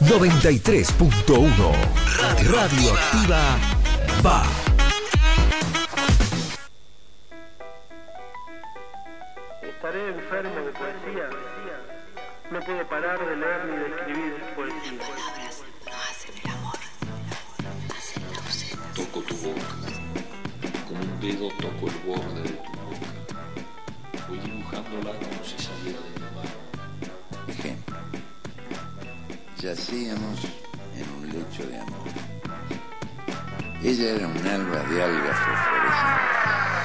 93.1 Radioactiva va. Estaré enfermo de poesía. No puedo parar de leer ni de escribir poesía. Toco tu boca, con un dedo toco el borde de tu boca. Voy dibujándola como si saliera de Yacíamos en un lecho de amor. Ella era un alba de algas fosforescentes.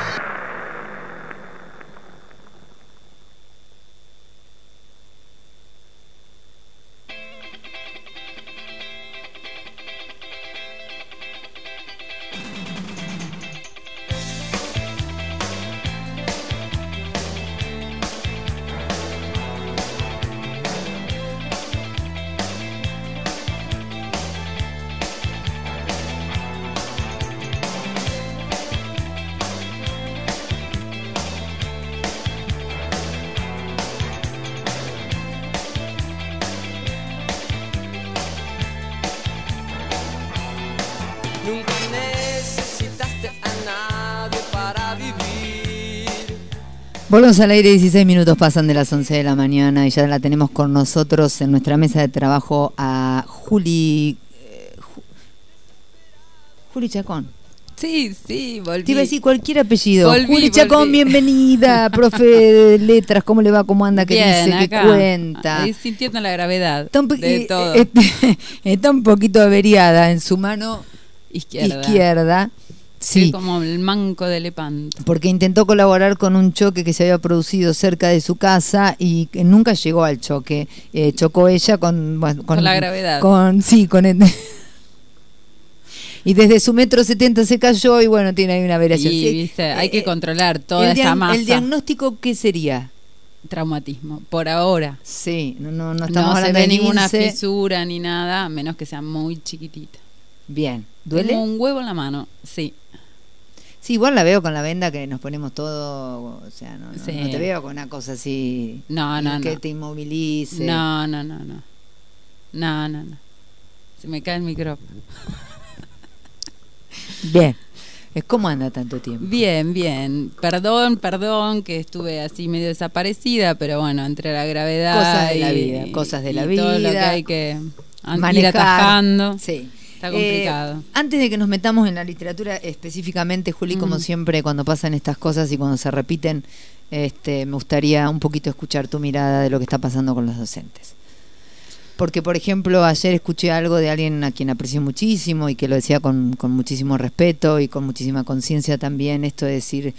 Volvemos al aire, 16 minutos pasan de las 11 de la mañana y ya la tenemos con nosotros en nuestra mesa de trabajo a Juli. eh, Ju- Juli Chacón. Sí, sí, volví. Te iba a decir cualquier apellido. Volví, Juli Chacón, bienvenida, profe de letras. ¿Cómo le va? ¿Cómo anda? ¿Qué Bien, dice? ¿Qué acá. cuenta? Ahí sintiendo la gravedad de eh, todo. eh, está un poquito averiada en su mano izquierda. izquierda. Sí. Sí. como el manco de Lepanto. porque intentó colaborar con un choque que se había producido cerca de su casa y que nunca llegó al choque. Eh, chocó ella con, bueno, Con la gravedad. Con, sí, con el- y desde su metro setenta se cayó y bueno, tiene ahí una variación. Y, Sí, viste, hay eh, que controlar toda esta masa. el diagnóstico, ¿qué sería? Traumatismo, por ahora. Sí, no, no, no estamos No se hablando ve de ninguna fisura ni nada, a menos que sea muy chiquitita. Bien, ¿duele? Tengo un huevo en la mano, sí. Sí, igual la veo con la venda que nos ponemos todo, o sea, no, no, Sí. no te veo con una cosa así No, no, que no. te inmovilice. No, no, no, no. No, no, no. Se me cae el micrófono. Bien. Eh, ¿Cómo anda tanto tiempo? Bien, bien. Perdón, perdón que estuve así medio desaparecida, pero bueno, entre la gravedad Cosas de la y- vida, cosas de la y todo lo que vida. hay que an- ir Manejar. atajando. Sí. Está Eh, complicado. antes de que nos metamos en la literatura específicamente, Juli, como siempre, cuando pasan estas cosas y cuando se repiten, este, me gustaría un poquito escuchar tu mirada de lo que está pasando con los docentes. Porque, por ejemplo, ayer escuché algo de alguien a quien aprecio muchísimo y que lo decía con, con muchísimo respeto y con muchísima conciencia también, esto de decir,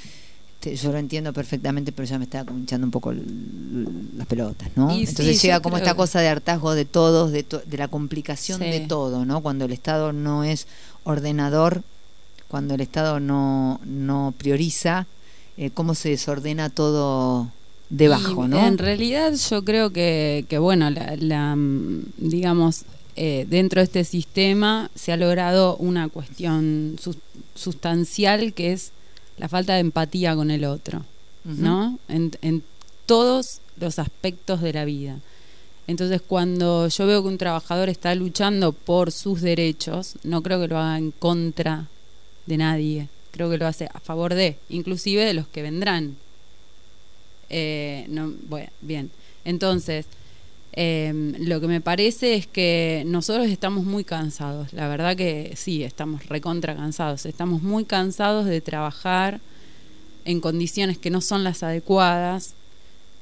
este, yo lo entiendo perfectamente, pero ya me estaba hinchando un poco las pelotas, ¿no? Y Entonces sí, llega como creo esta que- cosa de hartazgo de todos, de, to- de la complicación Sí. de todo, ¿no? Cuando el Estado no es ordenador, cuando el Estado no, no prioriza, eh, cómo se desordena todo debajo, Y ¿no? En realidad yo creo que, que bueno, la, la, mm, digamos, eh, dentro de este sistema se ha logrado una cuestión sus- sustancial que es la falta de empatía con el otro. ¿no? En, en todos los aspectos de la vida. Entonces, cuando yo veo que un trabajador está luchando por sus derechos, no creo que lo haga en contra de nadie, creo que lo hace a favor de, inclusive de los que vendrán. Eh, no, bueno, bien. Entonces, eh, lo que me parece es que nosotros estamos muy cansados. La verdad que sí, estamos recontra cansados. Estamos muy cansados de trabajar en condiciones que no son las adecuadas,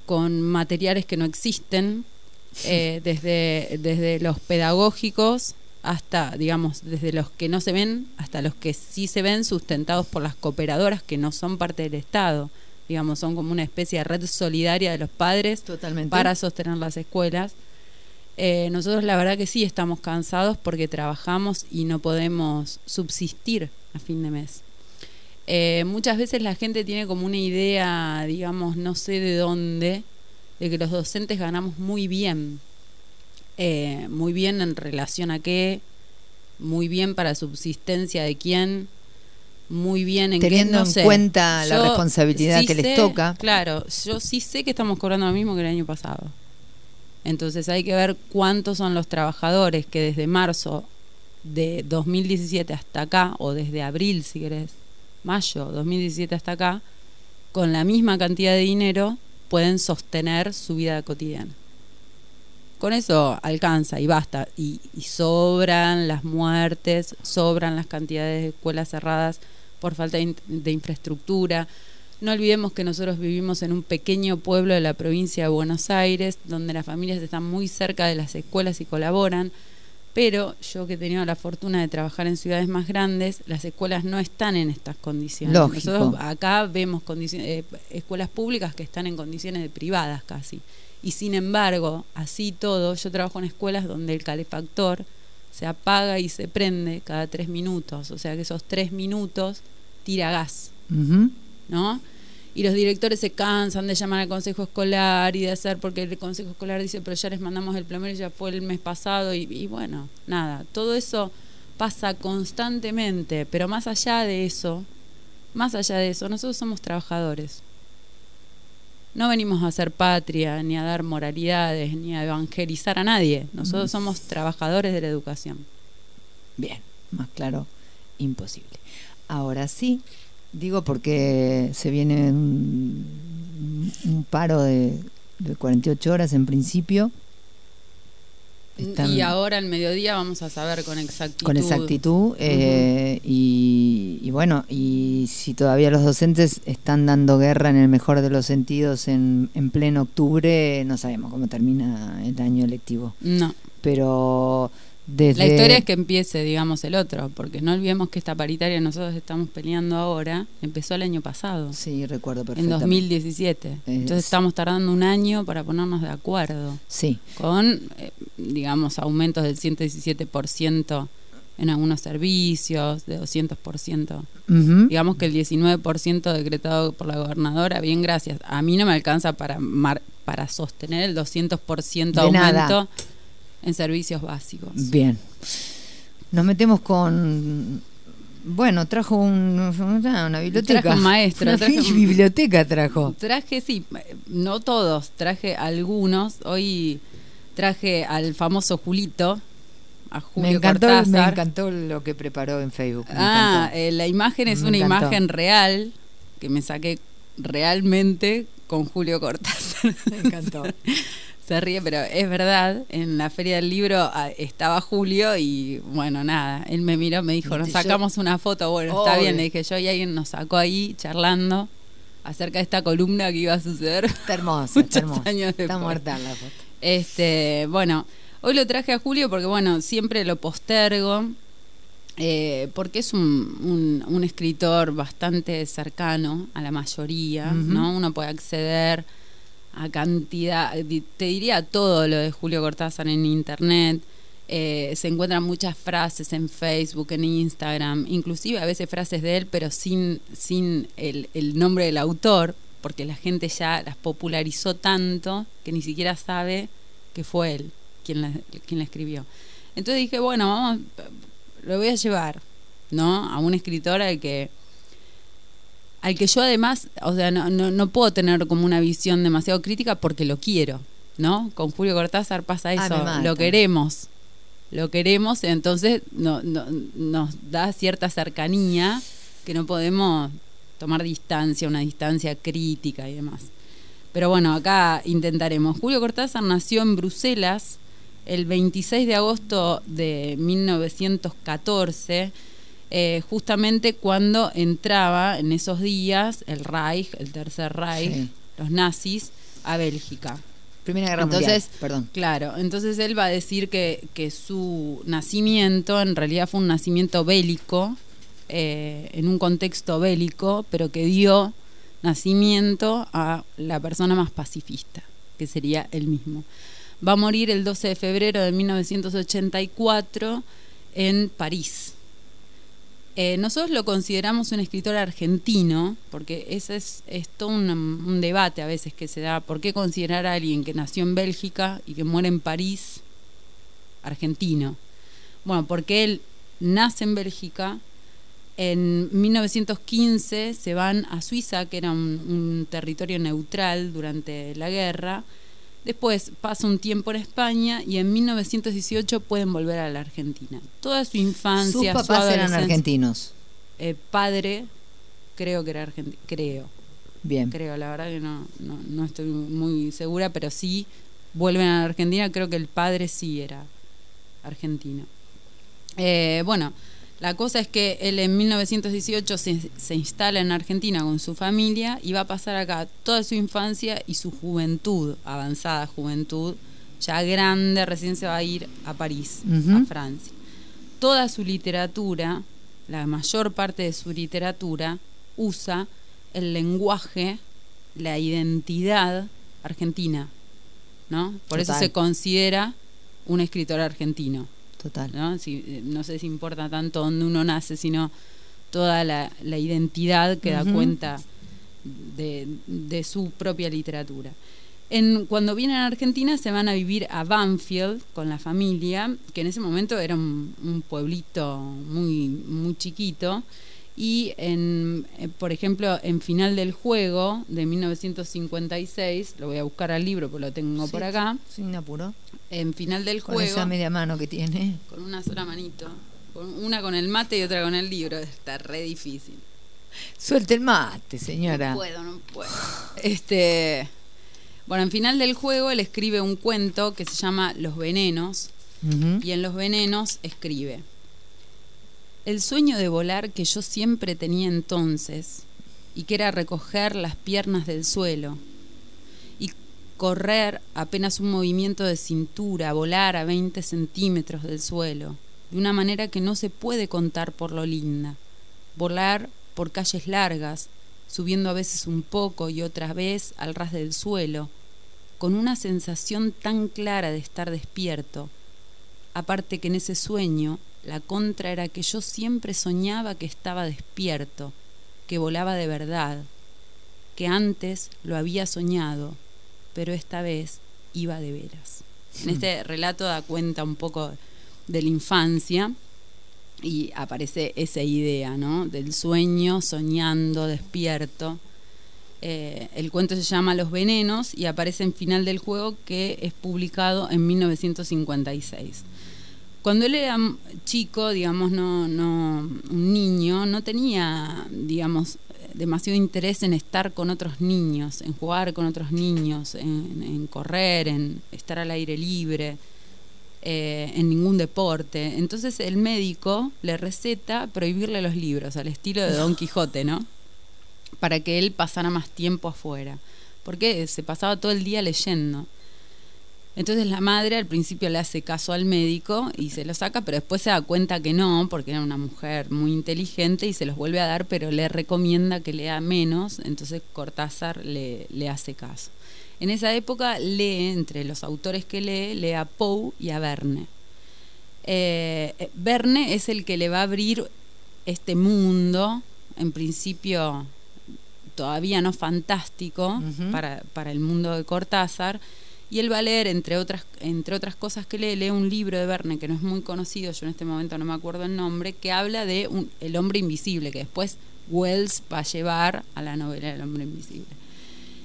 con materiales que no existen, eh, desde, desde los pedagógicos hasta, digamos, desde los que no se ven hasta los que sí se ven sustentados por las cooperadoras que no son parte del Estado. Digamos, son como una especie de red solidaria de los padres Totalmente. para sostener las escuelas. Eh, nosotros la verdad que sí estamos cansados porque trabajamos y no podemos subsistir a fin de mes. Eh, muchas veces la gente tiene como una idea, digamos, no sé de dónde, de que los docentes ganamos muy bien. Eh, muy bien en relación a qué, muy bien para subsistencia de quién, muy bien en qué, Teniendo en cuenta la responsabilidad sí que les toca. Claro, yo sí sé que estamos cobrando lo mismo que el año pasado. Entonces hay que ver cuántos son los trabajadores que desde marzo de 2017 hasta acá, o desde abril si querés, mayo 2017 hasta acá, con la misma cantidad de dinero pueden sostener su vida cotidiana. Con eso alcanza y basta. Y, y sobran las muertes, sobran las cantidades de escuelas cerradas por falta de, in- de infraestructura. No olvidemos que nosotros vivimos en un pequeño pueblo de la provincia de Buenos Aires, donde las familias están muy cerca de las escuelas y colaboran. Pero yo que he tenido la fortuna de trabajar en ciudades más grandes, las escuelas no están en estas condiciones. Lógico. Nosotros acá vemos eh, escuelas públicas que están en condiciones de privadas casi. Y sin embargo, así todo, yo trabajo en escuelas donde el calefactor se apaga y se prende cada tres minutos. O sea que esos tres minutos tira gas. ¿no? Y los directores se cansan de llamar al consejo escolar y de hacer, porque el consejo escolar dice, pero ya les mandamos el plomero, ya fue el mes pasado, y, y bueno, nada, todo eso pasa constantemente, pero más allá de eso, más allá de eso, nosotros somos trabajadores. No venimos a hacer patria, ni a dar moralidades, ni a evangelizar a nadie. Nosotros somos trabajadores de la educación. Bien, más claro, imposible. Ahora sí, digo porque se viene un, un paro de, de 48 horas en principio. Están Y ahora al mediodía vamos a saber con exactitud. con exactitud eh, y, y bueno, y si todavía los docentes están dando guerra en el mejor de los sentidos en, en pleno octubre, no sabemos cómo termina el año lectivo. No. Pero desde... La historia es que empiece, digamos, el otro, porque no olvidemos que esta paritaria nosotros estamos peleando ahora empezó el año pasado, Sí, recuerdo en perfectamente. 2017. Entonces Es- estamos tardando un año para ponernos de acuerdo, Sí, con, eh, digamos, aumentos del 117% en algunos servicios, de 200%. Ujú. Digamos que el 19% decretado por la gobernadora, bien gracias. A mí no me alcanza para, mar- para sostener el 200% De aumento nada. En servicios básicos. Bien. Nos metemos con. Bueno, trajo un- una, una biblioteca. Trajo un maestro, Una trajo un- biblioteca trajo. Traje, sí, no todos, traje algunos. Hoy traje al famoso Julito, a Julio Me encantó, me Cortázar. encantó lo que preparó en Facebook. me Ah, eh, la imagen es Me una encantó. imagen real que me saqué realmente con Julio Cortázar. Me encantó. Se ríe, pero es verdad. En la feria del libro ah, estaba Julio y bueno, nada. Él me miró, me dijo, nos sacamos una foto. Bueno, está bien, le dije yo y alguien nos sacó ahí charlando acerca de esta columna que iba a suceder. Está hermosa, está hermosa. años Está muerta la foto. Este, bueno, hoy lo traje a Julio porque, bueno, siempre lo postergo, eh, porque es un, un- un escritor bastante cercano a la mayoría. ¿no? Uno puede acceder a cantidad, te diría todo lo de Julio Cortázar en internet. eh, se encuentran muchas frases en Facebook, en Instagram, inclusive a veces frases de él, pero sin, sin el, el nombre del autor, porque la gente ya las popularizó tanto que ni siquiera sabe que fue él quien la, quien la escribió. Entonces dije, bueno, vamos, lo voy a llevar, ¿no? A un escritor al que al que yo además, o sea, no, no, no puedo tener como una visión demasiado crítica porque lo quiero, ¿no? Con Julio Cortázar pasa Ah, eso, lo queremos, lo queremos, entonces no, no- nos da cierta cercanía que no podemos tomar distancia, una distancia crítica y demás. Pero bueno, acá intentaremos. Julio Cortázar nació en Bruselas el 26 de agosto de 1914, eh, justamente cuando entraba en esos días el Reich, el Tercer Reich, Sí. los nazis, a Bélgica. Primera Guerra Entonces, Mundial, perdón. Claro, entonces él va a decir que, que su nacimiento en realidad fue un nacimiento bélico, eh, en un contexto bélico, pero que dio nacimiento a la persona más pacifista, que sería él mismo. Va a morir el 12 de febrero de 1984 en París. Eh, nosotros lo consideramos un escritor argentino, porque ese es, todo un, un debate a veces que se da, ¿por qué considerar a alguien que nació en Bélgica y que muere en París argentino? Bueno, porque él nace en Bélgica, en 1915 se van a Suiza, que era un, un territorio neutral durante la guerra, Después pasa un tiempo en España y en 1918 pueden volver a la Argentina. Toda su Sus infancia, su papás eran argentinos. eh, padre, creo que era argentino, creo, Bien. creo, la verdad que no, no, no estoy muy segura, pero sí vuelven a la Argentina, creo que el padre sí era argentino. Eh, bueno, la cosa es que él en 1918 se, se instala en Argentina con su familia y va a pasar acá toda su infancia y su juventud, avanzada juventud, ya grande, recién se va a ir a París, a Francia. Toda su literatura, la mayor parte de su literatura, usa el lenguaje, la identidad argentina, ¿no? Por eso se considera un escritor argentino. Total. ¿no? Si- eh, no sé si importa tanto dónde uno nace, sino toda la, la identidad que da cuenta de, de su propia literatura. En, cuando vienen a Argentina se van a vivir a Banfield con la familia, que en ese momento era un, un pueblito muy, muy chiquito. Y, en, eh, por ejemplo, en Final del Juego de 1956, lo voy a buscar al libro porque lo tengo por acá, Sin apuro. En Final del Con Juego esa media mano que tiene. con una sola manito. Con una con el mate y otra con el libro. Está re difícil. Suelte el mate, señora. No puedo, no puedo. Este. Bueno, en final del juego él escribe un cuento que se llama Los Venenos. Y en Los Venenos escribe. El sueño de volar que yo siempre tenía entonces, y que era recoger las piernas del suelo, correr apenas un movimiento de cintura, volar a 20 centímetros del suelo, de una manera que no se puede contar por lo linda. Volar por calles largas, subiendo a veces un poco y otra vez al ras del suelo, con una sensación tan clara de estar despierto, aparte que en ese sueño la contra era que yo siempre soñaba que estaba despierto, que volaba de verdad, que antes lo había soñado, pero esta vez iba de veras. En este relato da cuenta un poco de la infancia y aparece esa idea, ¿no? Del sueño, soñando, despierto. Eh, el cuento se llama Los Venenos y aparece en final del juego que es publicado en 1956. Cuando él era chico, digamos, no, no, un niño, no tenía, digamos, demasiado interés en estar con otros niños, en jugar con otros niños, en, en correr, en estar al aire libre, eh, en ningún deporte. Entonces el médico le receta prohibirle los libros, al estilo de Don Quijote, ¿no? Para que él pasara más tiempo afuera. Porque se pasaba todo el día leyendo. Entonces la madre al principio le hace caso al médico y se lo saca, pero después se da cuenta que no, porque era una mujer muy inteligente y se los vuelve a dar, pero le recomienda que lea menos, entonces Cortázar le, le hace caso. En esa época lee, entre los autores que lee, lee a Poe y a Verne. Eh, Verne es el que le va a abrir este mundo, en principio todavía no fantástico, para, para el mundo de Cortázar, y él va a leer, entre otras, entre otras cosas que lee, lee un libro de Verne que no es muy conocido, yo en este momento no me acuerdo el nombre, que habla de un- El hombre invisible, que después Wells va a llevar a la novela El hombre invisible.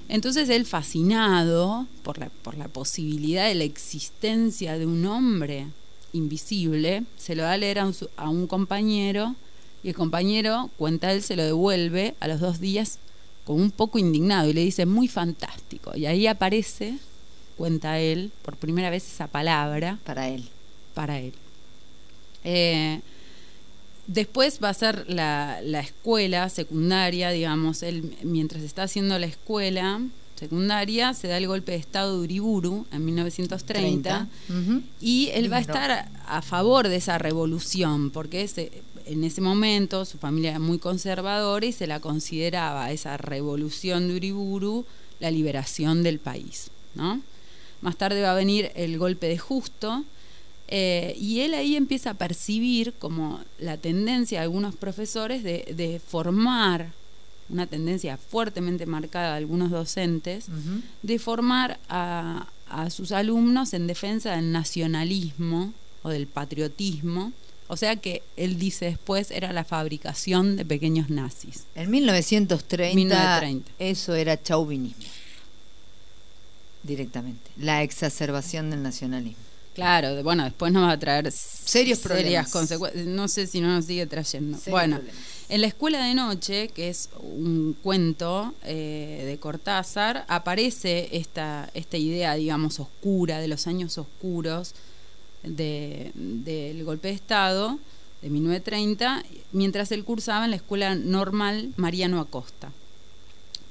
Entonces él fascinado por la, por la posibilidad de la existencia de un hombre invisible, se lo da a leer a un, compañero y el compañero, cuenta él, se lo devuelve a los dos días como un poco indignado y le dice, muy fantástico. Y ahí aparece, cuenta él, por primera vez esa palabra Para él. para él. Eh, después va a ser la, la escuela secundaria, digamos, él mientras está haciendo la escuela secundaria se da el golpe de Estado de Uriburu en 1930 Ujú. y él va a estar a, a favor de esa revolución, porque ese- en ese momento su familia era muy conservadora y se la consideraba esa revolución de Uriburu la liberación del país. ¿no? Más tarde va a venir el golpe de Justo, eh, y él ahí empieza a percibir como la tendencia de algunos profesores de, de formar, una tendencia fuertemente marcada de algunos docentes, de formar a, a sus alumnos en defensa del nacionalismo o del patriotismo. O sea que él dice después era la fabricación de pequeños nazis. En 1930, 1930. eso era chauvinismo. Directamente. La exacerbación del nacionalismo. Claro, de- bueno, después nos va a traer Serios problemas. serias consecuencias. No sé si no nos sigue trayendo. Serios bueno, problemas. en la escuela de noche, que es un cuento eh, de Cortázar, aparece esta, esta idea, digamos, oscura, de los años oscuros de- del golpe de Estado de 1930, mientras él cursaba en la escuela normal Mariano Acosta.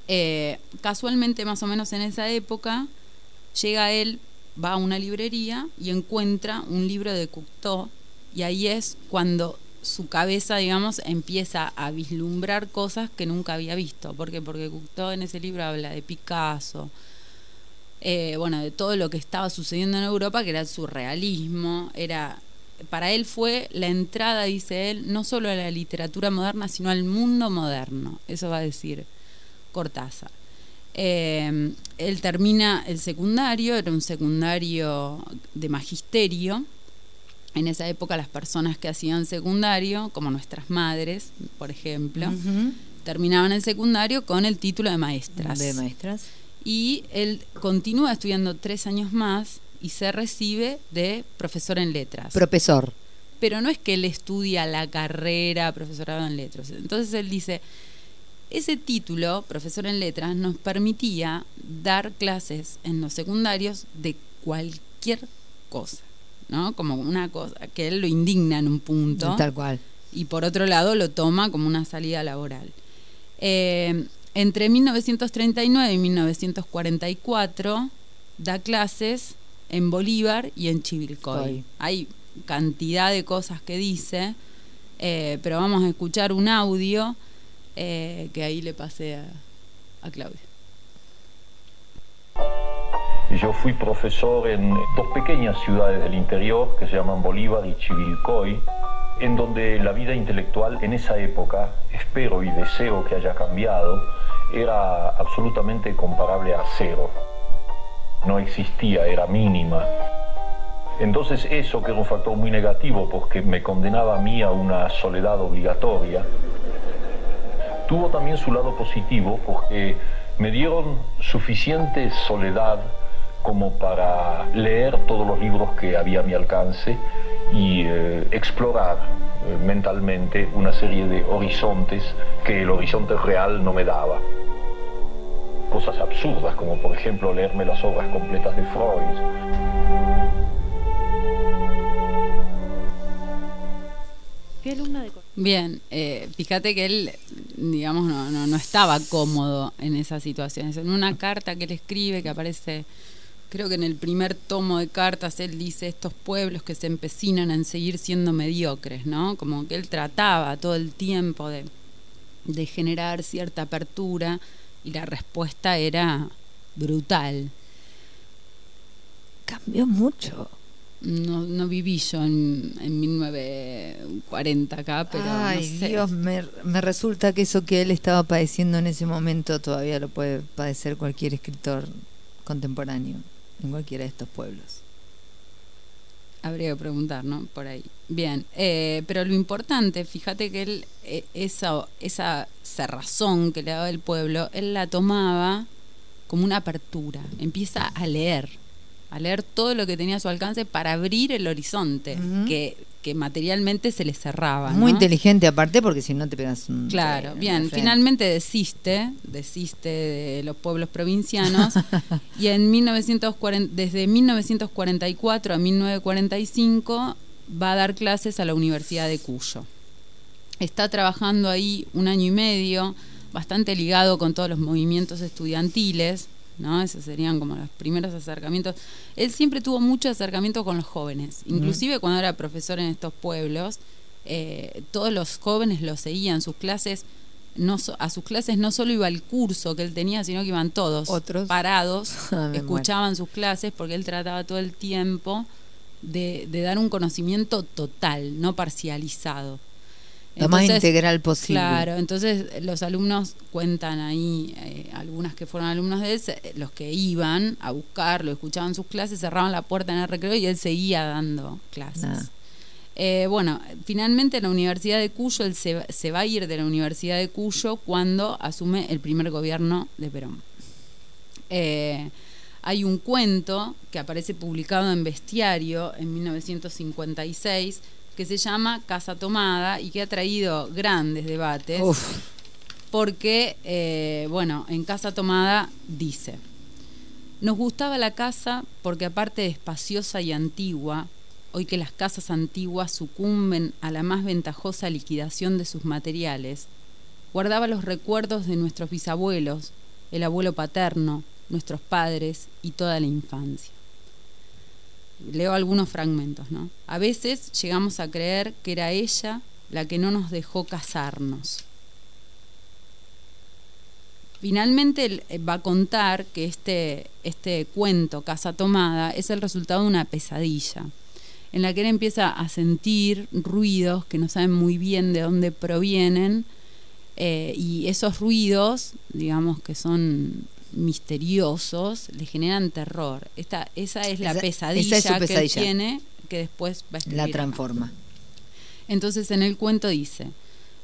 Eh, casualmente, más o menos en esa época, llega él, va a una librería y encuentra un libro de Cocteau y ahí es cuando su cabeza, digamos, empieza a vislumbrar cosas que nunca había visto. ¿Por qué? Porque Cocteau en ese libro habla de Picasso, eh, bueno, de todo lo que estaba sucediendo en Europa, que era el surrealismo, era para él fue la entrada, dice él, no solo a la literatura moderna, sino al mundo moderno. Eso va a decir Cortázar. Eh, él termina el secundario, era un secundario de magisterio. En esa época las personas que hacían secundario, como nuestras madres, por ejemplo, terminaban el secundario con el título de maestras. De maestras. Y él continúa estudiando tres años más y se recibe de profesor en letras Profesor. pero no es que él estudia la carrera profesorado en letras. Entonces él dice, ese título, profesor en letras, nos permitía dar clases en los secundarios de cualquier cosa, ¿no? Como una cosa que él lo indigna en un punto Tal cual. y por otro lado lo toma como una salida laboral. Eh, entre 1939 y 1944 da clases en Bolívar y en Chivilcoy. Coy. Hay cantidad de cosas que dice, eh, pero vamos a escuchar un audio eh, que ahí le pasé a, a. Yo fui profesor en dos pequeñas ciudades del interior que se llaman Bolívar y Chivilcoy, en donde la vida intelectual en esa época, espero y deseo que haya cambiado, era absolutamente comparable a cero. No existía, era mínima. Entonces eso, que era un factor muy negativo porque me condenaba a mí a una soledad obligatoria, tuvo también su lado positivo porque me dieron suficiente soledad como para leer todos los libros que había a mi alcance y eh, explorar eh, mentalmente una serie de horizontes que el horizonte real no me daba. Cosas absurdas como por ejemplo leerme las obras completas de Freud. De Bien, eh, fíjate que él, digamos, no, no, no estaba cómodo en esas situaciones. En una carta que él escribe, que aparece, creo que en el primer tomo de cartas, él dice estos pueblos que se empecinan en seguir siendo mediocres, ¿no? Como que él trataba todo el tiempo de, de generar cierta apertura y la respuesta era brutal. Cambió mucho. No, no viví yo en, en 1940 acá, pero Ay, no sé. Dios, me, me resulta que eso que él estaba padeciendo en ese momento todavía lo puede padecer cualquier escritor contemporáneo en cualquiera de estos pueblos. Habría que preguntar, ¿no? Por ahí. Bien, eh, pero lo importante, fíjate que él, eh, esa, esa cerrazón que le daba el pueblo, él la tomaba como una apertura. Empieza a leer, a leer todo lo que tenía a su alcance para abrir el horizonte, que, que materialmente se le cerraba. Muy ¿no? inteligente aparte porque si no te pegas un... Claro, bien, finalmente desiste, desiste de los pueblos provincianos y en 1940, desde 1944 a 1945 va a dar clases a la Universidad de Cuyo. Está trabajando ahí un año y medio, bastante ligado con todos los movimientos estudiantiles, ¿no? Esos serían como los primeros acercamientos. Él siempre tuvo mucho acercamiento con los jóvenes, inclusive cuando era profesor en estos pueblos, eh, todos los jóvenes lo seguían, sus clases, no so- a sus clases no solo iba el curso que él tenía, sino que iban todos Otros. parados, Ah, escuchaban sus clases porque él trataba todo el tiempo de, de dar un conocimiento total, no parcializado. Lo más integral posible. Claro, entonces los alumnos cuentan ahí, eh, algunas que fueron alumnos de él, los que iban a buscarlo, escuchaban sus clases, cerraban la puerta en el recreo y él seguía dando clases. Ah. Eh, bueno, finalmente en la Universidad de Cuyo, él se, se va a ir de la Universidad de Cuyo cuando asume el primer gobierno de Perón. Eh, hay un cuento que aparece publicado en Bestiario en 1956 que se llama Casa Tomada y que ha traído grandes debates Uf. porque, eh, bueno, en Casa Tomada dice, nos gustaba la casa porque aparte de espaciosa y antigua, hoy que las casas antiguas sucumben a la más ventajosa liquidación de sus materiales, guardaba los recuerdos de nuestros bisabuelos, el abuelo paterno, nuestros padres y toda la infancia. Leo algunos fragmentos, ¿no? A veces llegamos a creer que era ella la que no nos dejó casarnos. Finalmente eh, va a contar que este, este cuento, Casa Tomada, es el resultado de una pesadilla, en la que él empieza a sentir ruidos que no saben muy bien de dónde provienen, eh, y esos ruidos, digamos que son misteriosos, le generan terror. Esta, esa es la Esa- pesadilla, esa es su que tiene, que después va a escribir La transforma. Entonces en el cuento dice,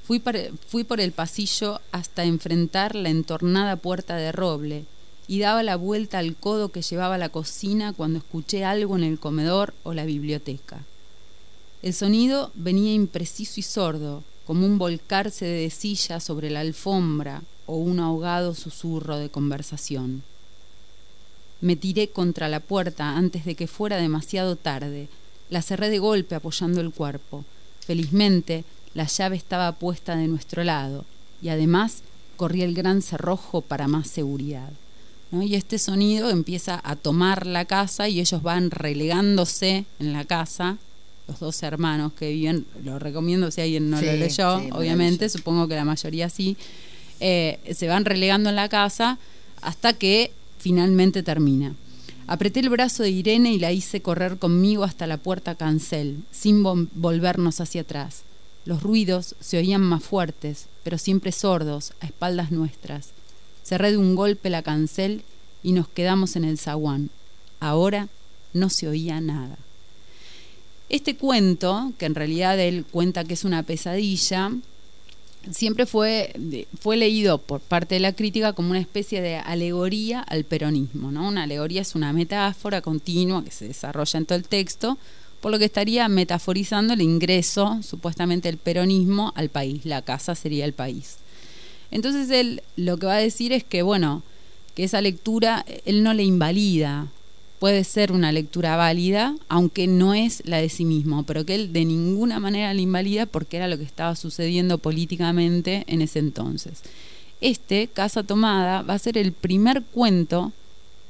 fui, fui por el pasillo hasta enfrentar la entornada puerta de roble y daba la vuelta al codo que llevaba a la cocina cuando escuché algo en el comedor o la biblioteca. El sonido venía impreciso y sordo, como un volcarse de silla sobre la alfombra o un ahogado susurro de conversación. Me tiré contra la puerta antes de que fuera demasiado tarde. La cerré de golpe apoyando el cuerpo. Felizmente, la llave estaba puesta de nuestro lado y además corría el gran cerrojo para más seguridad. ¿no? Y este sonido empieza a tomar la casa y ellos van relegándose en la casa, los dos hermanos que viven, lo recomiendo si alguien no Sí, lo leyó, sí, obviamente, supongo que la mayoría sí, eh, se van relegando en la casa hasta que finalmente termina. Apreté el brazo de Irene y la hice correr conmigo hasta la puerta cancel, sin vol- volvernos hacia atrás. Los ruidos se oían más fuertes, pero siempre sordos, a espaldas nuestras. Cerré de un golpe la cancel y nos quedamos en el zaguán. Ahora no se oía nada. Este cuento, que en realidad él cuenta que es una pesadilla, siempre fue, fue leído por parte de la crítica como una especie de alegoría al peronismo. ¿no? Una alegoría es una metáfora continua que se desarrolla en todo el texto, por lo que estaría metaforizando el ingreso, supuestamente, del peronismo al país. La casa sería el país. Entonces él lo que va a decir es que, bueno, que esa lectura él no le invalida, puede ser una lectura válida, aunque no es la de sí mismo, pero que él de ninguna manera la invalida porque era lo que estaba sucediendo políticamente en ese entonces. Este, Casa Tomada, va a ser el primer cuento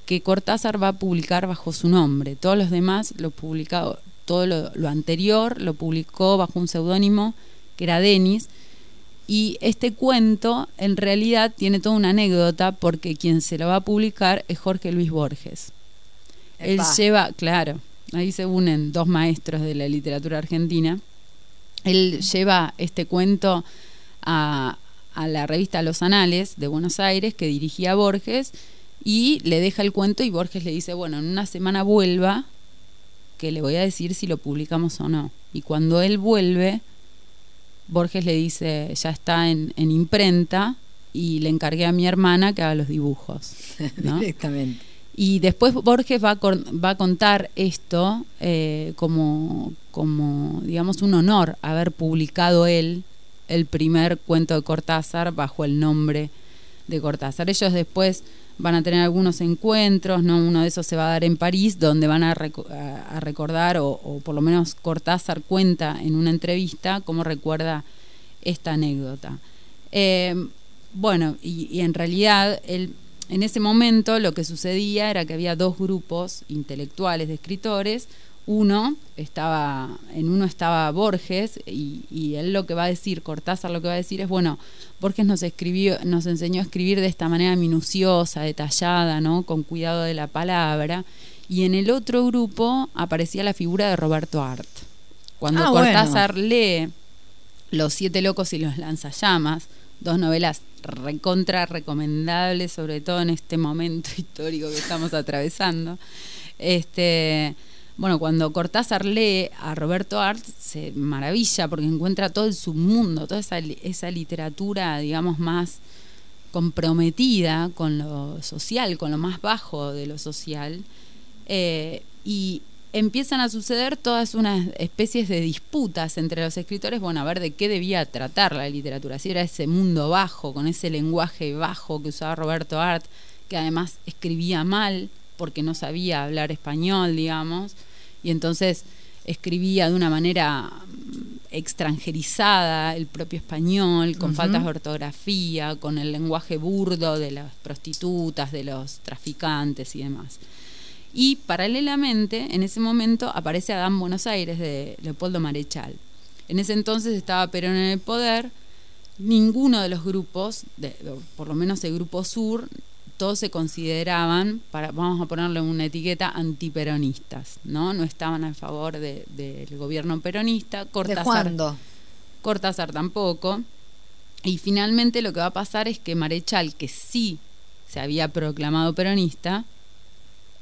que Cortázar va a publicar bajo su nombre. Todos los demás lo publicado, todo lo, lo anterior lo publicó bajo un seudónimo que era Denis. Y este cuento en realidad tiene toda una anécdota porque quien se lo va a publicar es Jorge Luis Borges. Él lleva, claro, ahí se unen dos maestros de la literatura argentina. Él lleva este cuento a, a la revista Los Anales de Buenos Aires que dirigía Borges y le deja el cuento y Borges le dice, bueno, en una semana vuelva que le voy a decir si lo publicamos o no. Y cuando él vuelve, Borges le dice, ya está en, en imprenta y le encargué a mi hermana que haga los dibujos. ¿no? Directamente. Y después Borges va a, va a contar esto eh, como, como, digamos, un honor haber publicado él el primer cuento de Cortázar bajo el nombre de Cortázar. Ellos después van a tener algunos encuentros, ¿no? uno de esos se va a dar en París, donde van a- a recordar, o, o por lo menos Cortázar cuenta en una entrevista cómo recuerda esta anécdota. Eh, bueno, y, y en realidad él en ese momento lo que sucedía era que había dos grupos intelectuales de escritores. Uno estaba, en uno estaba Borges, y, y él lo que va a decir, Cortázar lo que va a decir es, bueno, Borges nos escribió, nos enseñó a escribir de esta manera minuciosa, detallada, ¿no? con cuidado de la palabra. Y en el otro grupo aparecía la figura de Roberto Art. Cuando Ah, bueno. Cortázar lee Los siete locos y los lanzallamas, dos novelas recontra recomendables, sobre todo en este momento histórico que estamos atravesando. Este, bueno, cuando Cortázar lee a Roberto Art, se maravilla porque encuentra todo el submundo, toda esa, esa literatura, digamos, más comprometida con lo social, con lo más bajo de lo social, eh, y empiezan a suceder todas unas especies de disputas entre los escritores, bueno, a ver de qué debía tratar la literatura, si era ese mundo bajo, con ese lenguaje bajo que usaba Roberto Art, que además escribía mal porque no sabía hablar español, digamos, y entonces escribía de una manera mm, extranjerizada el propio español, con faltas de ortografía, con el lenguaje burdo de las prostitutas, de los traficantes y demás. Y paralelamente, en ese momento, aparece Adán Buenos Aires de Leopoldo Marechal. En ese entonces estaba Perón en el poder, ninguno de los grupos, de, por lo menos el grupo sur, todos se consideraban, para, vamos a ponerle una etiqueta, antiperonistas, ¿no? No estaban a favor del gobierno peronista. Cortázar. Cortázar tampoco. Y finalmente lo que va a pasar es que Marechal, que sí se había proclamado peronista,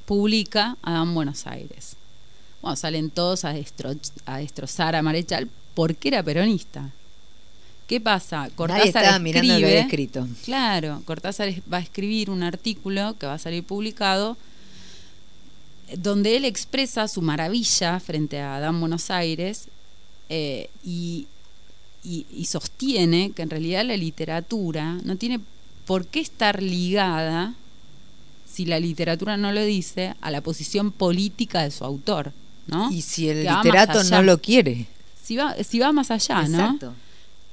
publica Adán Buenos Aires. Bueno, salen todos a, destro, a destrozar a Marechal porque era peronista. ¿Qué pasa? Nadie estaba mirando lo escribe, escrito. Claro, Cortázar va a escribir un artículo que va a salir publicado donde él expresa su maravilla frente a Adán Buenos Aires eh, y, y- y sostiene que en realidad la literatura no tiene por qué estar ligada, si la literatura no lo dice, a la posición política de su autor. ¿no? Y si el Que literato no lo quiere. Si va, si va más allá, ¿no? Exacto.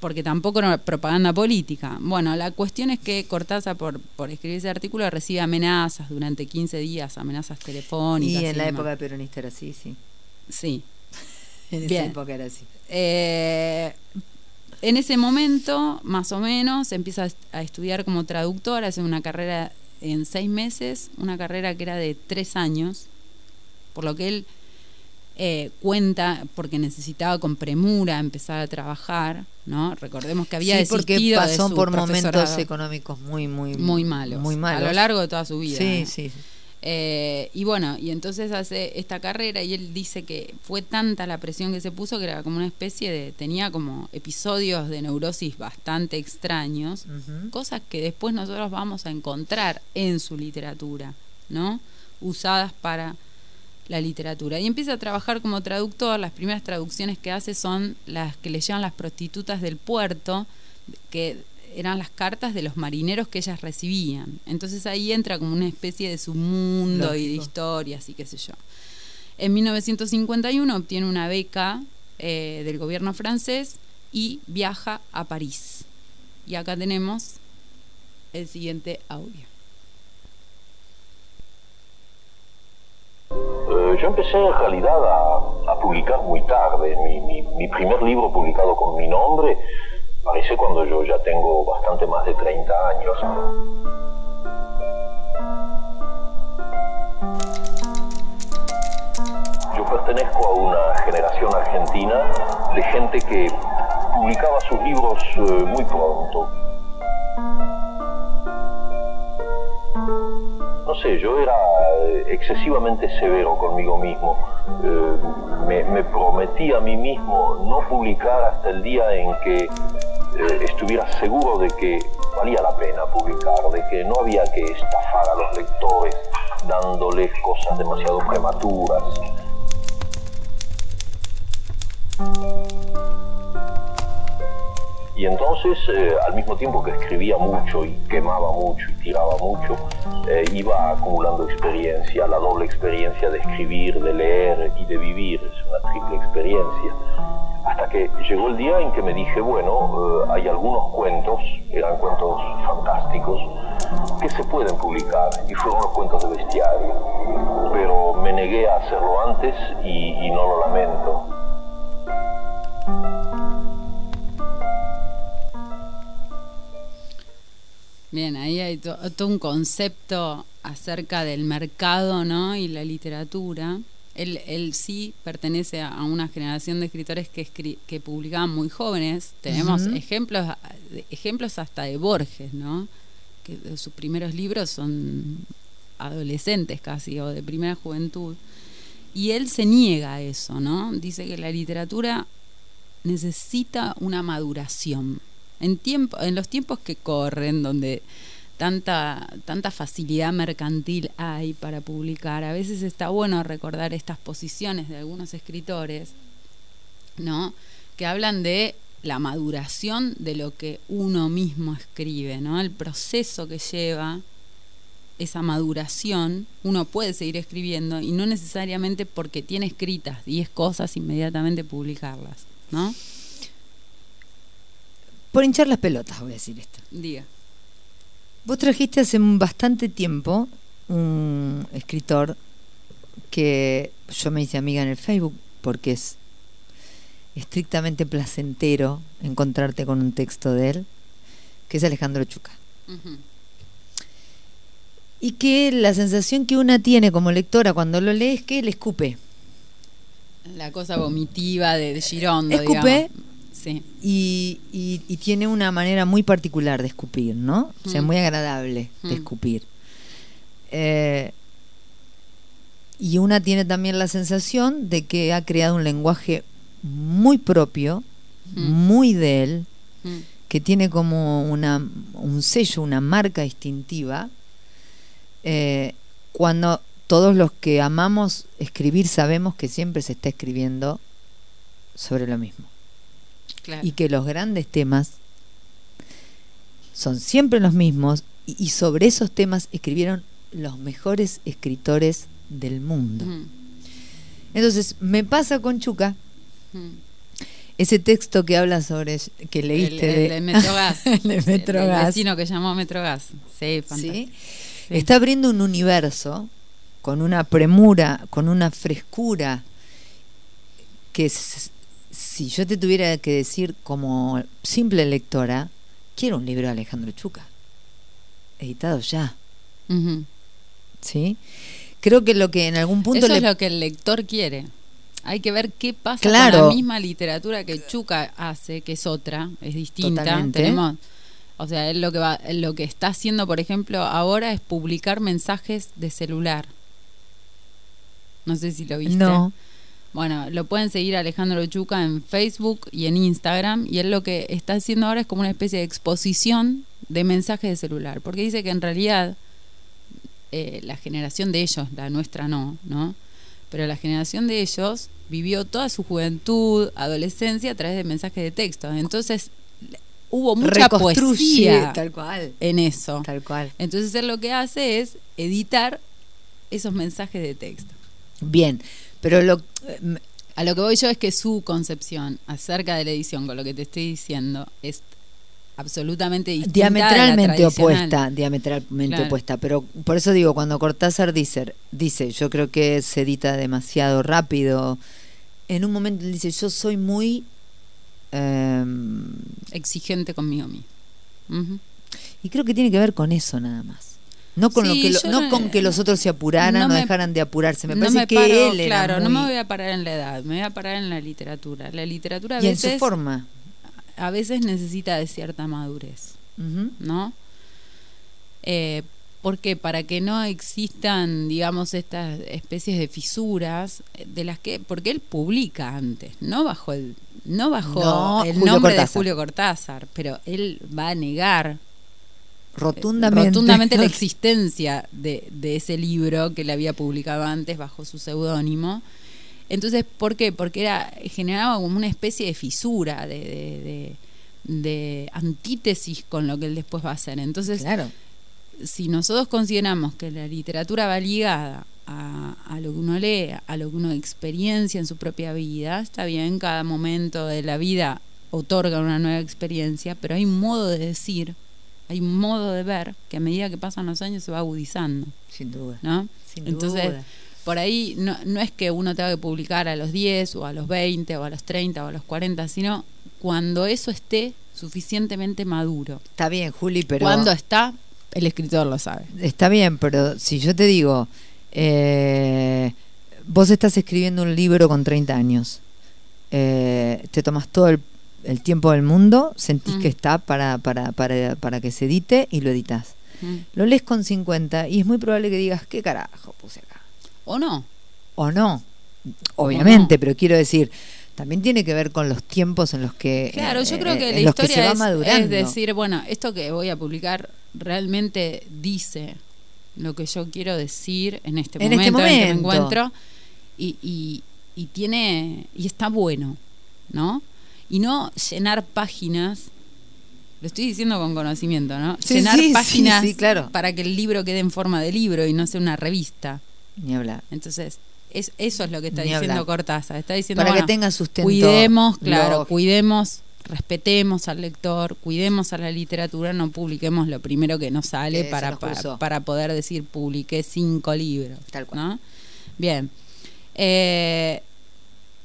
porque tampoco era propaganda política. Bueno, la cuestión es que Cortázar, por, por escribir ese artículo, recibe amenazas durante 15 días, amenazas telefónicas. Y en la demás. época peronista era así, sí. Sí. En Bien. esa época era así. Eh, en ese momento, más o menos, empieza a est- a estudiar como traductor, hace una carrera en seis meses, una carrera que era de tres años, por lo que él eh, cuenta, porque necesitaba con premura empezar a trabajar, ¿no? Recordemos que había sí, porque de pasó su por momentos económicos muy, muy, muy malos, Muy malos. a lo largo de toda su vida. Sí, ¿eh? sí. Eh, y bueno, y entonces hace esta carrera y él dice que fue tanta la presión que se puso que era como una especie de, tenía como episodios de neurosis bastante extraños, cosas que después nosotros vamos a encontrar en su literatura, ¿no? Usadas para la literatura. Y empieza a trabajar como traductor, las primeras traducciones que hace son las que le llevan las prostitutas del puerto, que eran las cartas de los marineros que ellas recibían. Entonces ahí entra como una especie de su mundo y de historias y qué sé yo. En 1951 obtiene una beca eh, del gobierno francés y viaja a París. Y acá tenemos el siguiente audio. Eh, yo empecé en realidad a, a publicar muy tarde. Mi, mi- mi primer libro publicado con mi nombre parece cuando yo ya tengo bastante más de 30 años. Yo pertenezco a una generación argentina de gente que publicaba sus libros eh, muy pronto. No sé, yo era eh, excesivamente severo conmigo mismo. Eh, me, me prometí a mí mismo no publicar hasta el día en que eh, estuviera seguro de que valía la pena publicar, de que no había que estafar a los lectores dándoles cosas demasiado prematuras. Y entonces, eh, al mismo tiempo que escribía mucho y quemaba mucho y tiraba mucho, eh, iba acumulando experiencia, la doble experiencia de escribir, de leer y de vivir, es una triple experiencia. Hasta que llegó el día en que me dije, bueno, eh, hay algunos cuentos, eran cuentos fantásticos, que se pueden publicar, y fueron los cuentos de bestiario. Pero me negué a hacerlo antes y, no lo lamento. Bien, ahí hay to- todo un concepto acerca del mercado ¿no? y la literatura. Él, él sí pertenece a- una generación de escritores que, escri- que publicaban muy jóvenes. Tenemos ejemplos, ejemplos hasta de Borges, ¿no? que de sus primeros libros son adolescentes casi o de primera juventud. Y él se niega a eso, ¿no? Dice que la literatura necesita una maduración. En, tiempo, en los tiempos que corren, donde tanta, tanta facilidad mercantil hay para publicar, a veces está bueno recordar estas posiciones de algunos escritores, ¿no? Que hablan de la maduración de lo que uno mismo escribe, ¿no? El proceso que lleva esa maduración, uno puede seguir escribiendo y no necesariamente porque tiene escritas 10 cosas inmediatamente publicarlas, ¿no? Por hinchar las pelotas voy a decir esto. Diga. Vos trajiste hace bastante tiempo un escritor que yo me hice amiga en el Facebook porque es estrictamente placentero encontrarte con un texto de él, que es Alejandro Chuca. Y que la sensación que una tiene como lectora cuando lo lee es que él escupe. La cosa vomitiva de, de Girondo, Escupe digamos. Sí. y, y- y tiene una manera muy particular de escupir, ¿no? O sea, Mm. muy agradable de Mm. escupir. Eh, y una tiene también la sensación de que ha creado un lenguaje muy propio, Mm. muy de él, Mm. que tiene como una, un sello, una marca distintiva. Eh, cuando todos los que amamos escribir sabemos que siempre se está escribiendo sobre lo mismo Claro. y que los grandes temas son siempre los mismos y, y sobre esos temas escribieron los mejores escritores del mundo. Mm. Entonces, me pasa con Chuca Mm. ese texto que habla sobre que leíste el, el de Metrogas. el Metrogas. vecino que llamó Metrogas. Sí. ¿sí? Está abriendo un universo con una premura, con una frescura que si yo te tuviera que decir como simple lectora, quiero un libro de Alejandro Chuca, editado ya. ¿sí? Creo que lo que en algún punto Eso le es lo que el lector quiere. Hay que ver qué pasa Claro. con la misma literatura que Chuca hace, que es otra, es distinta. Totalmente. Tenemos, o sea, él lo que va, él lo que está haciendo, por ejemplo, ahora es publicar mensajes de celular. No sé si lo viste. No. Bueno, lo pueden seguir a Alejandro Chuca en Facebook y en Instagram. Y él lo que está haciendo ahora es como una especie de exposición de mensajes de celular. Porque dice que en realidad eh, la generación de ellos, la nuestra no, ¿no? Pero la generación de ellos vivió toda su juventud, adolescencia a través de mensajes de texto. Entonces hubo mucha poesía tal cual, en eso. tal cual. Entonces él lo que hace es editar esos mensajes de texto. Bien, pero lo eh, A lo que voy yo es que su concepción acerca de la edición, con lo que te estoy diciendo, es absolutamente distinta. diametralmente opuesta, diametralmente Claro. opuesta. Pero por eso digo, cuando Cortázar dice, dice, yo creo que se edita demasiado rápido. En un momento él dice, yo soy muy em, Exigente conmigo mismo. Y creo que tiene que ver con eso nada más. No con lo Sí, que lo- no no- con que los otros se apuraran no o me- dejaran de apurarse. Me No parece que paro- él era claro, no me voy a parar en la edad, me voy a parar en la literatura. La literatura a y en su veces, forma. a veces necesita de cierta madurez. Ujú. ¿no? Eh, porque para que no existan, digamos, estas especies de fisuras eh, de las que, porque él publica antes, no bajo el, no bajo el Julio nombre de. Julio Cortázar, pero él va a negar Rotundamente. rotundamente la existencia de, de ese libro que le había publicado antes bajo su seudónimo. Entonces, ¿por qué? Porque era generaba como una especie de fisura, de, de, de- de antítesis con lo que él después va a hacer. Entonces, Claro. si nosotros consideramos que la literatura va ligada a, a lo que uno lee, a lo que uno experiencia en su propia vida, está bien, cada momento de la vida otorga una nueva experiencia, pero hay un modo de decir, hay un modo de ver que a medida que pasan los años se va agudizando, Sin duda. ¿no? Sin Entonces, duda. por ahí no, no es que uno tenga que publicar a los 10 o a los 20 o a los 30 o a los 40, sino cuando eso esté suficientemente maduro. Está bien, Juli, pero. Cuando está, el escritor lo sabe. Está bien, pero si yo te digo, eh, vos estás escribiendo un libro con 30 años, eh, te tomas todo el, el tiempo del mundo, sentís Mm. que está para, para, para, para que se edite y lo editas. Mm. Lo lees con 50 y es muy probable que digas, ¿qué carajo puse acá? ¿O no? O no, obviamente, no. pero quiero decir, también tiene que ver con los tiempos en los que Claro, yo eh, creo que en la que historia va es, madurando. es decir, bueno, esto que voy a publicar realmente dice lo que yo quiero decir en este En este momento en que me momento. encuentro y, y, y tiene y está bueno, ¿no? Y no llenar páginas. Lo estoy diciendo con conocimiento, ¿no? Sí, llenar sí, páginas sí, claro. para que el libro quede en forma de libro y no sea una revista. Ni hablar. Entonces, es, eso es lo que está Ni diciendo hablar. Cortázar. Está diciendo, Para que tenga sustento Cuidemos, claro, lógico. cuidemos, respetemos al lector, cuidemos a la literatura, no publiquemos lo primero que nos sale Que para, para, para poder decir publiqué cinco libros. Tal cual. ¿no? Bien. Eh,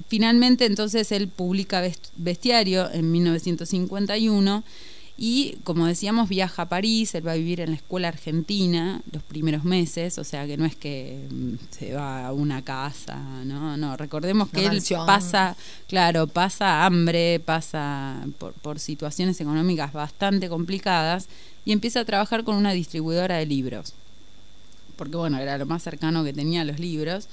finalmente, entonces, él publica Best- Bestiario en 1951 y, como decíamos, viaja a París, él va a vivir en la escuela argentina los primeros meses, o sea que no es que mm, se va a una casa, no, no, recordemos que él pasa, claro, pasa hambre, pasa por, por situaciones económicas bastante complicadas y empieza a trabajar con una distribuidora de libros porque bueno, era lo más cercano que tenía a los libros.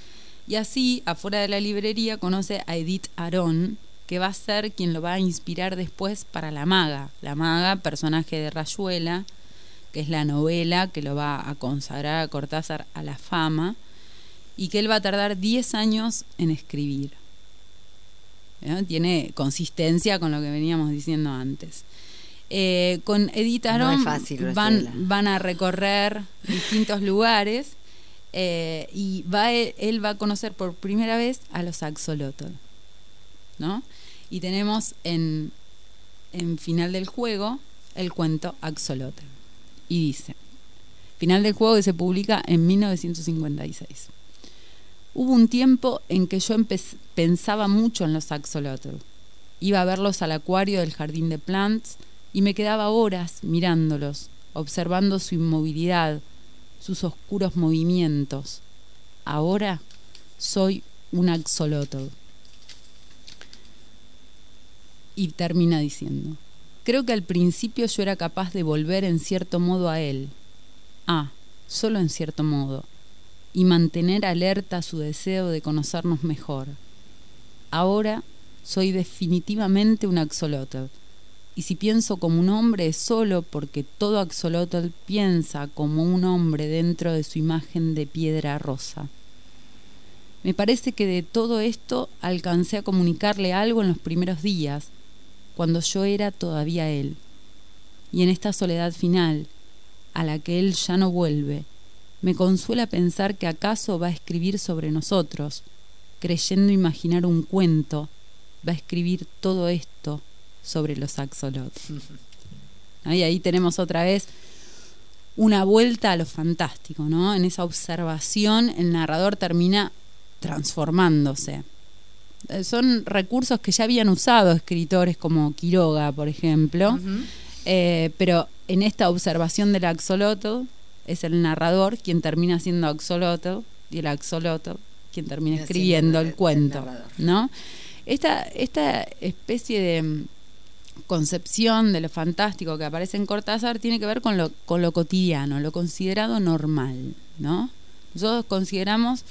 Y así, afuera de la librería, conoce a Edith Arón, que va a ser quien lo va a inspirar después para La Maga. La Maga, personaje de Rayuela, que es la novela que lo va a consagrar a Cortázar a la fama, y que él va a tardar 10 años en escribir. ¿No? Tiene consistencia con lo que veníamos diciendo antes. Eh, con Edith No fácil, van, van a recorrer distintos lugares eh, y va él, él va a conocer por primera vez a los axolotl, ¿no? Y tenemos en, en final del juego el cuento Axolotl. Y dice, final del juego que se publica en 1956. Hubo un tiempo en que yo pensaba mucho en los axolotl. Iba a verlos al acuario del jardín de Plants y me quedaba horas mirándolos, observando su inmovilidad, sus oscuros movimientos. Ahora soy un axolotl. Y termina diciendo, creo que al principio yo era capaz de volver en cierto modo a él. Ah, solo en cierto modo. Y mantener alerta su deseo de conocernos mejor. Ahora soy definitivamente un axolotl. Y si pienso como un hombre solo porque todo axolotl piensa como un hombre dentro de su imagen de piedra rosa. Me parece que de todo esto alcancé a comunicarle algo en los primeros días, cuando yo era todavía él. Y en esta soledad final, a la que él ya no vuelve, me consuela pensar que acaso va a escribir sobre nosotros, creyendo imaginar un cuento, va a escribir todo esto sobre los axolotl. Ahí, ahí tenemos otra vez una vuelta a lo fantástico, ¿no? En esa observación el narrador termina transformándose. Eh, Son recursos que ya habían usado escritores como Quiroga, por ejemplo, eh, pero en esta observación del axolotl es el narrador quien termina siendo axolotl y el axolotl quien termina escribiendo el- cuento. ¿no? Esta, esta especie de concepción de lo fantástico que aparece en Cortázar tiene que ver con lo, con lo cotidiano, lo considerado normal, ¿no? Nosotros consideramos,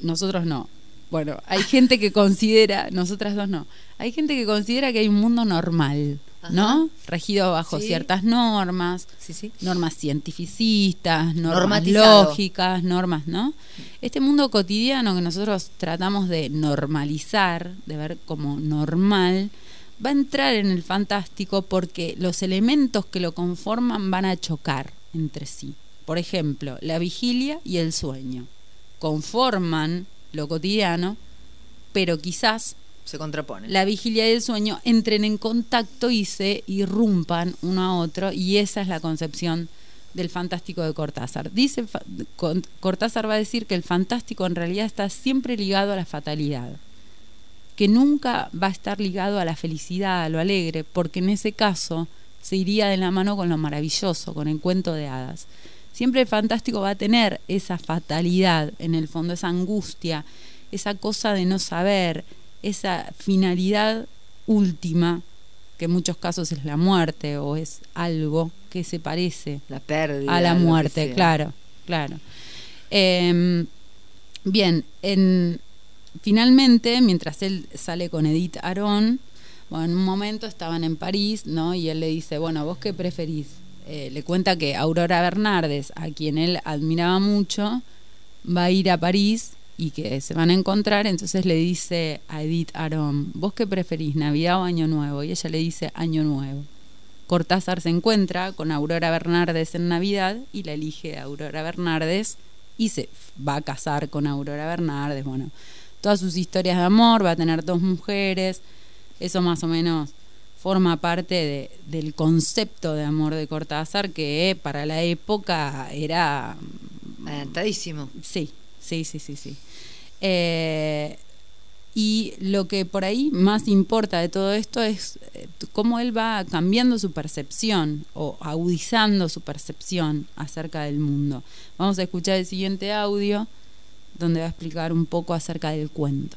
nosotros no. Bueno, hay gente que considera, nosotras dos no, hay gente que considera que hay un mundo normal, ¿no? Regido bajo Sí. ciertas normas, Sí, sí. normas cientificistas, normas lógicas, normas, ¿no? Este mundo cotidiano que nosotros tratamos de normalizar, de ver como normal, va a entrar en el fantástico porque los elementos que lo conforman van a chocar entre sí. Por ejemplo, la vigilia y el sueño conforman lo cotidiano, pero quizás Se contrapone. la vigilia y el sueño entren en contacto y se irrumpan uno a otro y esa es la concepción del fantástico de Cortázar. Dice Cortázar va a decir que el fantástico en realidad está siempre ligado a la fatalidad, que nunca va a estar ligado a la felicidad, a lo alegre, porque en ese caso se iría de la mano con lo maravilloso, con el cuento de hadas. Siempre el fantástico va a tener esa fatalidad, en el fondo, esa angustia, esa cosa de no saber, esa finalidad última, que en muchos casos es la muerte o es algo que se parece La pérdida. a la muerte, claro, claro. Eh, bien, en, finalmente, mientras él sale con Edith Aron, bueno, en un momento estaban en París, ¿no? Y él le dice, bueno, ¿vos qué preferís? Eh, le cuenta que Aurora Bernardes, a quien él admiraba mucho, va a ir a París y que se van a encontrar, entonces le dice a Edith Aron, ¿vos qué preferís, Navidad o Año Nuevo? Y ella le dice Año Nuevo. Cortázar se encuentra con Aurora Bernardes en Navidad y la elige a Aurora Bernardes y se va a casar con Aurora Bernardes. Bueno, todas sus historias de amor, va a tener dos mujeres, eso más o menos forma parte de, del concepto de amor de Cortázar que para la época era... Adelantadísimo. Sí, sí, sí, sí, sí. Eh, y lo que por ahí más importa de todo esto es eh, cómo él va cambiando su percepción o agudizando su percepción acerca del mundo. Vamos a escuchar el siguiente audio donde va a explicar un poco acerca del cuento.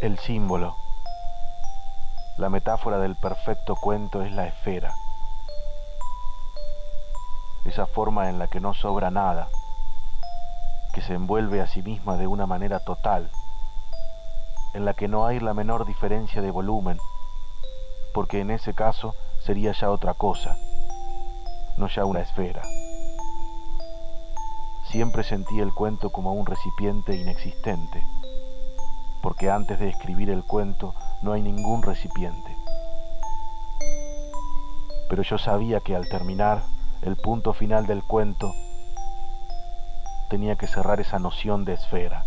El símbolo. La metáfora del perfecto cuento es la esfera. Esa forma en la que no sobra nada, que se envuelve a sí misma de una manera total, en la que no hay la menor diferencia de volumen, porque en ese caso sería ya otra cosa, no ya una esfera. Siempre sentí el cuento como un recipiente inexistente porque antes de escribir el cuento no hay ningún recipiente. Pero yo sabía que al terminar el punto final del cuento tenía que cerrar esa noción de esfera.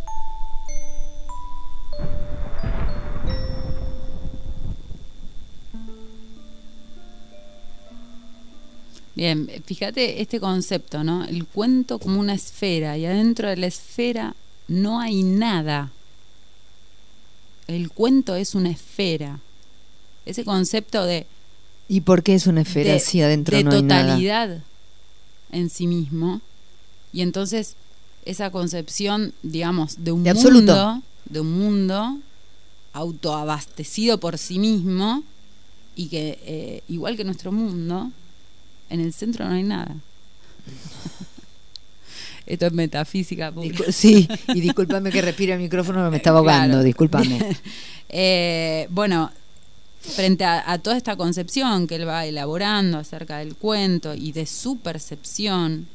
Bien, fíjate este concepto, ¿no? El cuento como una esfera y adentro de la esfera no hay nada el cuento es una esfera. Ese concepto de... ¿Y por qué es una esfera si adentro no hay nada? totalidad en sí mismo. Y entonces esa concepción, digamos, de un mundo, de un mundo autoabastecido por sí mismo y que eh, igual que nuestro mundo, en el centro no hay nada. Esto es metafísica. sí, y discúlpame que respire el micrófono, me estaba ahogando, discúlpame. Eh, bueno, frente a, toda esta concepción que él va elaborando acerca del cuento y de su percepción,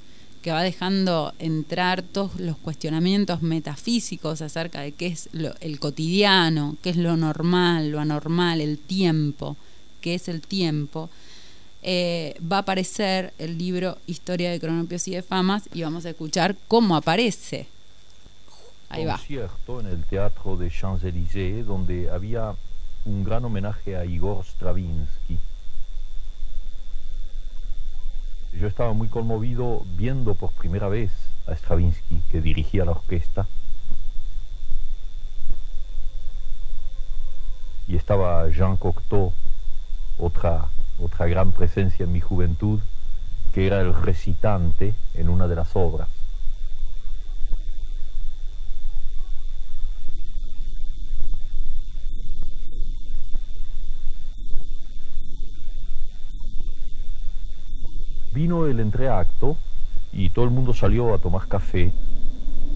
que va dejando entrar todos los cuestionamientos metafísicos acerca de qué es el cotidiano, qué es lo normal, lo anormal, el tiempo, qué es el tiempo eh, va a aparecer el libro Historia de Cronopios y de Famas y vamos a escuchar cómo aparece. Ahí va. concierto en el Teatro de Champs-Élysées donde había un gran homenaje a Igor Stravinsky. Yo estaba muy conmovido viendo por primera vez a Stravinsky que dirigía la orquesta. Y estaba Jean Cocteau, otra otra gran presencia en mi juventud, que era el recitante en una de las obras. Vino el entreacto y todo el mundo salió a tomar café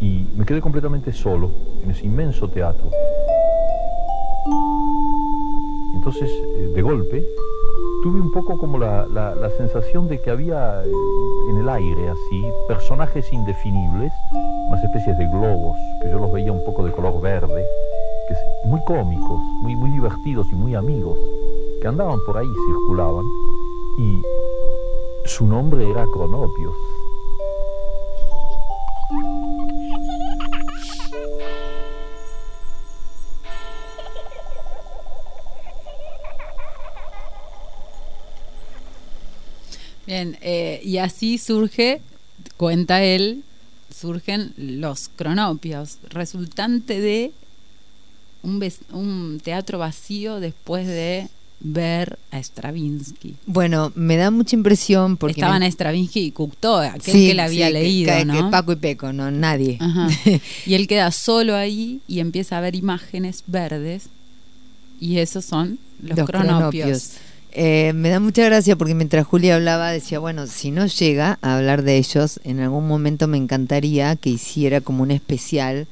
y me quedé completamente solo en ese inmenso teatro. Entonces, eh, de golpe, tuve un poco como la, sensación de que había eh, en el aire así personajes indefinibles, unas especies de globos, que yo los veía un poco de color verde, que muy cómicos, muy, muy divertidos y muy amigos, que andaban por ahí, circulaban, y su nombre era Cronopios. Bien, eh, y así surge, cuenta él, surgen los cronopios, resultante de un, un teatro vacío después de ver a Stravinsky. Bueno, me da mucha impresión porque... Estaban me- Stravinsky y Cocteau, aquel Sí, que le había sí, leído, que, ¿no? que Paco y Peco, no, nadie. Ajá. Y él queda solo ahí y empieza a ver imágenes verdes y esos son los, cronopios. Eh, me da mucha gracia porque mientras Julia hablaba decía, bueno, si no llega a hablar de ellos, en algún momento me encantaría que hiciera como un especial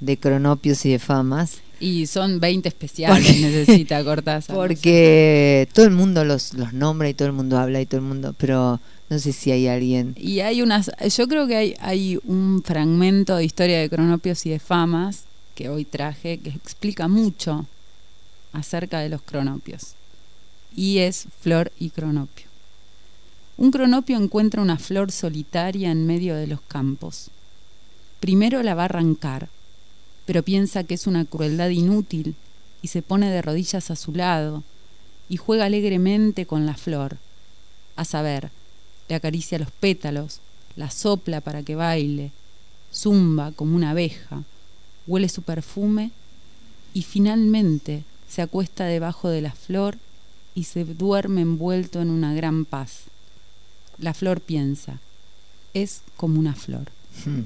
de cronopios y de famas. Y son 20 especiales, Porque- necesita Cortázar. Porque todo el mundo los, los nombra y todo el mundo habla y todo el mundo, pero no sé si hay alguien. Y hay unas, yo creo que hay, hay un fragmento de historia de cronopios y de famas que hoy traje que explica mucho acerca de los cronopios. Y es flor y cronopio. Un cronopio encuentra una flor solitaria en medio de los campos. Primero la va a arrancar, pero piensa que es una crueldad inútil y se pone de rodillas a su lado y juega alegremente con la flor. A saber, le acaricia los pétalos, la sopla para que baile, zumba como una abeja, huele su perfume y finalmente se acuesta debajo de la flor y se duerme envuelto en una gran paz. La flor piensa, es como una flor. Hmm.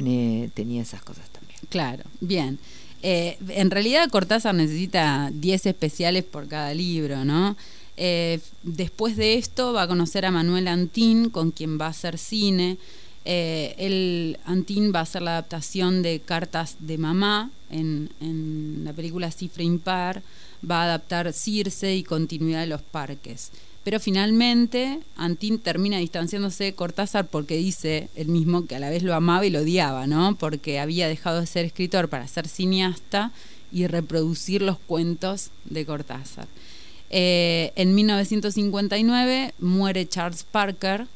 Tenía esas cosas también. Claro, bien. Eh, en realidad Cortázar necesita 10 especiales por cada libro, ¿no? Eh, después de esto va a conocer a Manuel Antín, con quien va a hacer cine. Eh, el Antín va a hacer la adaptación de Cartas de Mamá en, en la película Cifra Impar, va a adaptar Circe y Continuidad de los Parques. Pero finalmente Antín termina distanciándose de Cortázar porque dice él mismo que a la vez lo amaba y lo odiaba, ¿no? Porque había dejado de ser escritor para ser cineasta y reproducir los cuentos de Cortázar. Eh, en 1959 muere Charles Parker,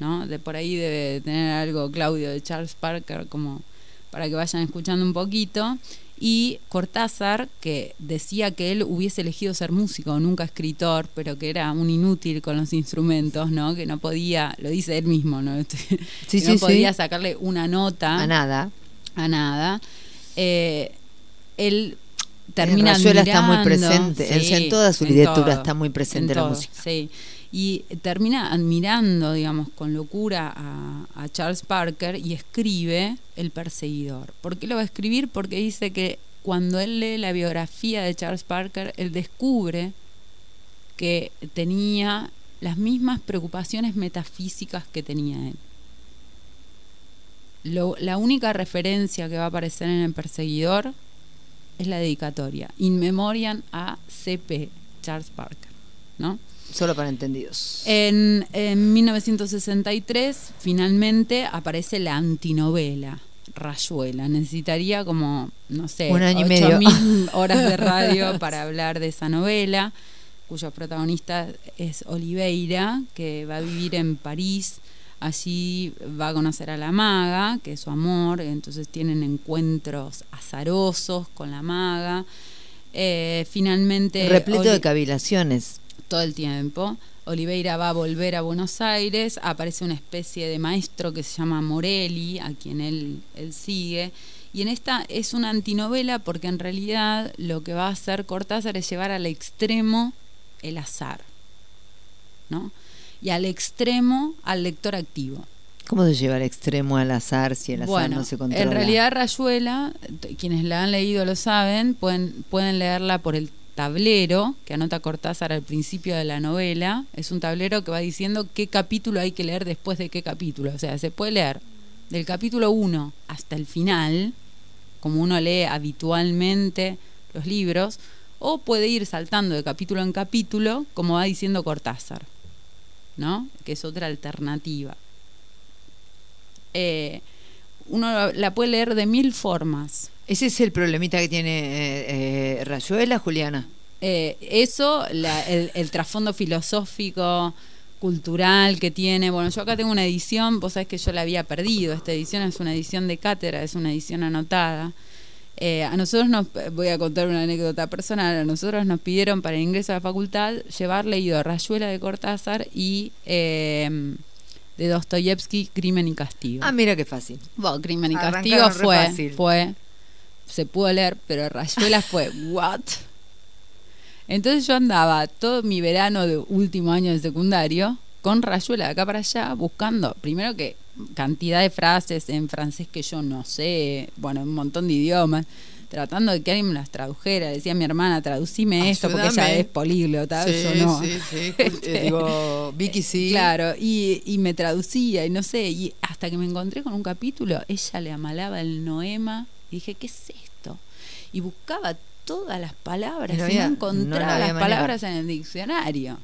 ¿no? De por ahí debe tener algo Claudio de Charles Parker como para que vayan escuchando un poquito. Y Cortázar, que decía que él hubiese elegido ser músico, nunca escritor, pero que era un inútil con los instrumentos, ¿no? Que no podía, lo dice él mismo, ¿no? Sí, que sí, no sí. podía sacarle una nota A nada. a nada. Eh, él termina Rayuela está muy presente, en toda su en literatura todo, está muy presente en la todo, música. Sí. Y termina admirando, digamos, con locura a, Charles Parker y escribe El perseguidor. ¿Por qué lo va a escribir? Porque dice que cuando él lee la biografía de Charles Parker, él descubre que tenía las mismas preocupaciones metafísicas que tenía él. La única referencia que va a aparecer en El Perseguidor es la dedicatoria, In Memoriam a C.P. Charles Parker, ¿no? Solo para entendidos. En, en 1963, finalmente, aparece la antinovela, Rayuela. Necesitaría como, no sé, Un año y medio. 8000 horas de radio para hablar de esa novela, cuyo protagonista es Oliveira, que va a vivir en París. Allí va a conocer a la maga, que es su amor, entonces tienen encuentros azarosos con la maga. Eh, finalmente... Repleto de cavilaciones. Todo el tiempo. Oliveira va a volver a Buenos Aires, aparece una especie de maestro que se llama Morelli, a quien él, él sigue. Y en esta es una antinovela porque en realidad lo que va a hacer Cortázar es llevar al extremo el azar, ¿no? Y al extremo al lector activo. ¿Cómo se lleva al extremo al azar si el azar Bueno, no se controla? en realidad Rayuela, quienes la han leído lo saben, pueden, pueden leerla por el tablero que anota Cortázar al principio de la novela. Es un tablero que va diciendo qué capítulo hay que leer después de qué capítulo. O sea, se puede leer del capítulo 1 hasta el final, como uno lee habitualmente los libros, o puede ir saltando de capítulo en capítulo, como va diciendo Cortázar, ¿no? Que es otra alternativa. Eh, uno la puede leer de mil formas. Ese es el problemita que tiene eh, eh, Rayuela, Juliana. Eh, eso, la- el, el trasfondo filosófico, cultural que tiene. Bueno, yo acá tengo una edición, vos sabés que yo la había perdido. Esta edición es una edición de cátedra, es una edición anotada. A nosotros nos, voy a contar una anécdota personal, a nosotros nos pidieron para el ingreso a la facultad llevar leído Rayuela de Cortázar y eh, de Dostoyevsky, Crimen y Castigo. Ah, mira qué fácil. Bueno, Crimen y Arrancaron Castigo fue, fácil. fue se pudo leer, pero Rayuela fue, ¿what? Entonces yo andaba todo mi verano de último año de secundario con Rayuela de acá para allá, buscando, primero que cantidad de frases en francés que yo no sé, bueno, un montón de idiomas, tratando de que alguien me las tradujera. Decía mi hermana, traducime esto porque ella es políglota, Sí, yo no. sí, sí. Este, Eh, digo, Vicky sí. Claro, y, y me traducía y no sé, y hasta que me encontré con un capítulo, ella le amalaba el noema y dije, ¿qué es esto? Y buscaba todas las palabras Y no y había- no encontraba no las manera. palabras en el diccionario.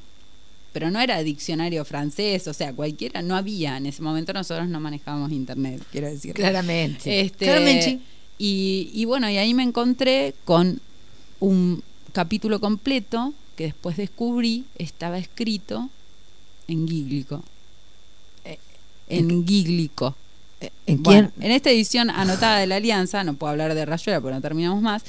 Pero no era diccionario francés, o sea, cualquiera, no había. En ese momento nosotros no manejábamos internet, quiero decir. Claramente. Este, Claramente. Y, y bueno, y ahí me encontré con un capítulo completo que después descubrí estaba escrito en gíglico. Eh, En gíglico. ¿En Bueno, quién? en esta edición anotada de la Alianza, no puedo hablar de Rayuela porque no terminamos más,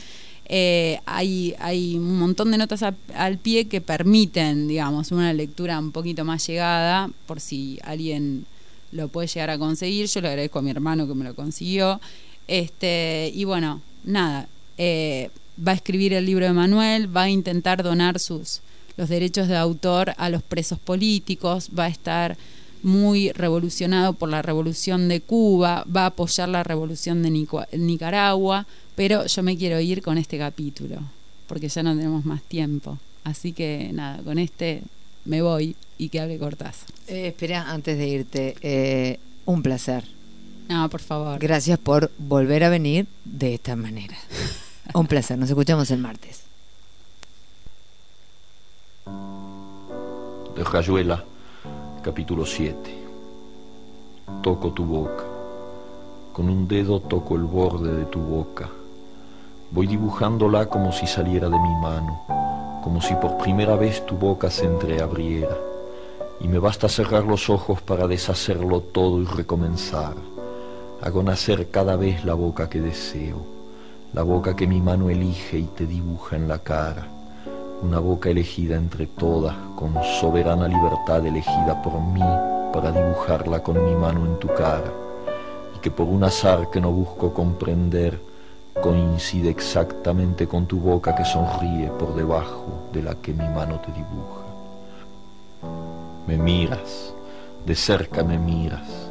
eh, hay, hay un montón de notas a- al pie que permiten, digamos, una lectura un poquito más llegada, por si alguien lo puede llegar a conseguir. Yo le agradezco a mi hermano que me lo consiguió. Este, y bueno, nada, eh, va a escribir el libro de Manuel, va a intentar donar sus los derechos de autor a los presos políticos, va a estar muy revolucionado por la revolución de Cuba, va a apoyar la revolución de Nicaragua, pero yo me quiero ir con este capítulo, porque ya no tenemos más tiempo. Así que nada, con este me voy y que hable Cortázar. Eh, espera, antes de irte, eh, un placer. No, por favor. Gracias por volver a venir de esta manera. un placer, nos escuchamos el martes. de Rayuela, capítulo 7. Toco tu boca. Con un dedo toco el borde de tu boca. Voy dibujándola como si saliera de mi mano, como si por primera vez tu boca se entreabriera. Y me basta cerrar los ojos para deshacerlo todo y recomenzar. Hago nacer cada vez la boca que deseo, la boca que mi mano elige y te dibuja en la cara una boca elegida entre todas, con soberana libertad elegida por mí para dibujarla con mi mano en tu cara, y que por un azar que no busco comprender, coincide exactamente con tu boca que sonríe por debajo de la que mi mano te dibuja. Me miras, de cerca me miras,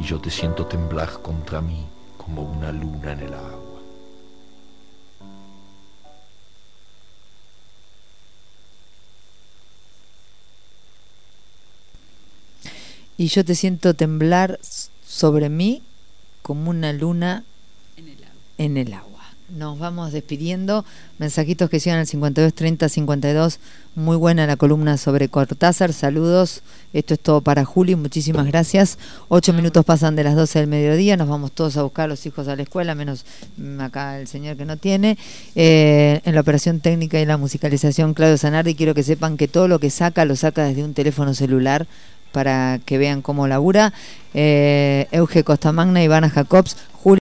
y yo te siento temblar contra mí como una luna en el agua. Y yo te siento temblar sobre mí como una luna En el agua. en el agua. Nos vamos despidiendo. Mensajitos que llegan al 52 30 52. Muy buena la columna sobre Cortázar. Saludos. Esto es todo para Juli. Muchísimas gracias. Ocho minutos pasan de las 12 del mediodía. Nos vamos todos a buscar a los hijos a la escuela, menos acá el señor que no tiene. Eh, en la operación técnica y la musicalización, Claudio Zanardi. Quiero que sepan que todo lo que saca lo saca desde un teléfono celular para que vean cómo labura. Eh, Euge Costamagna, Ivana Jacobs, Juli.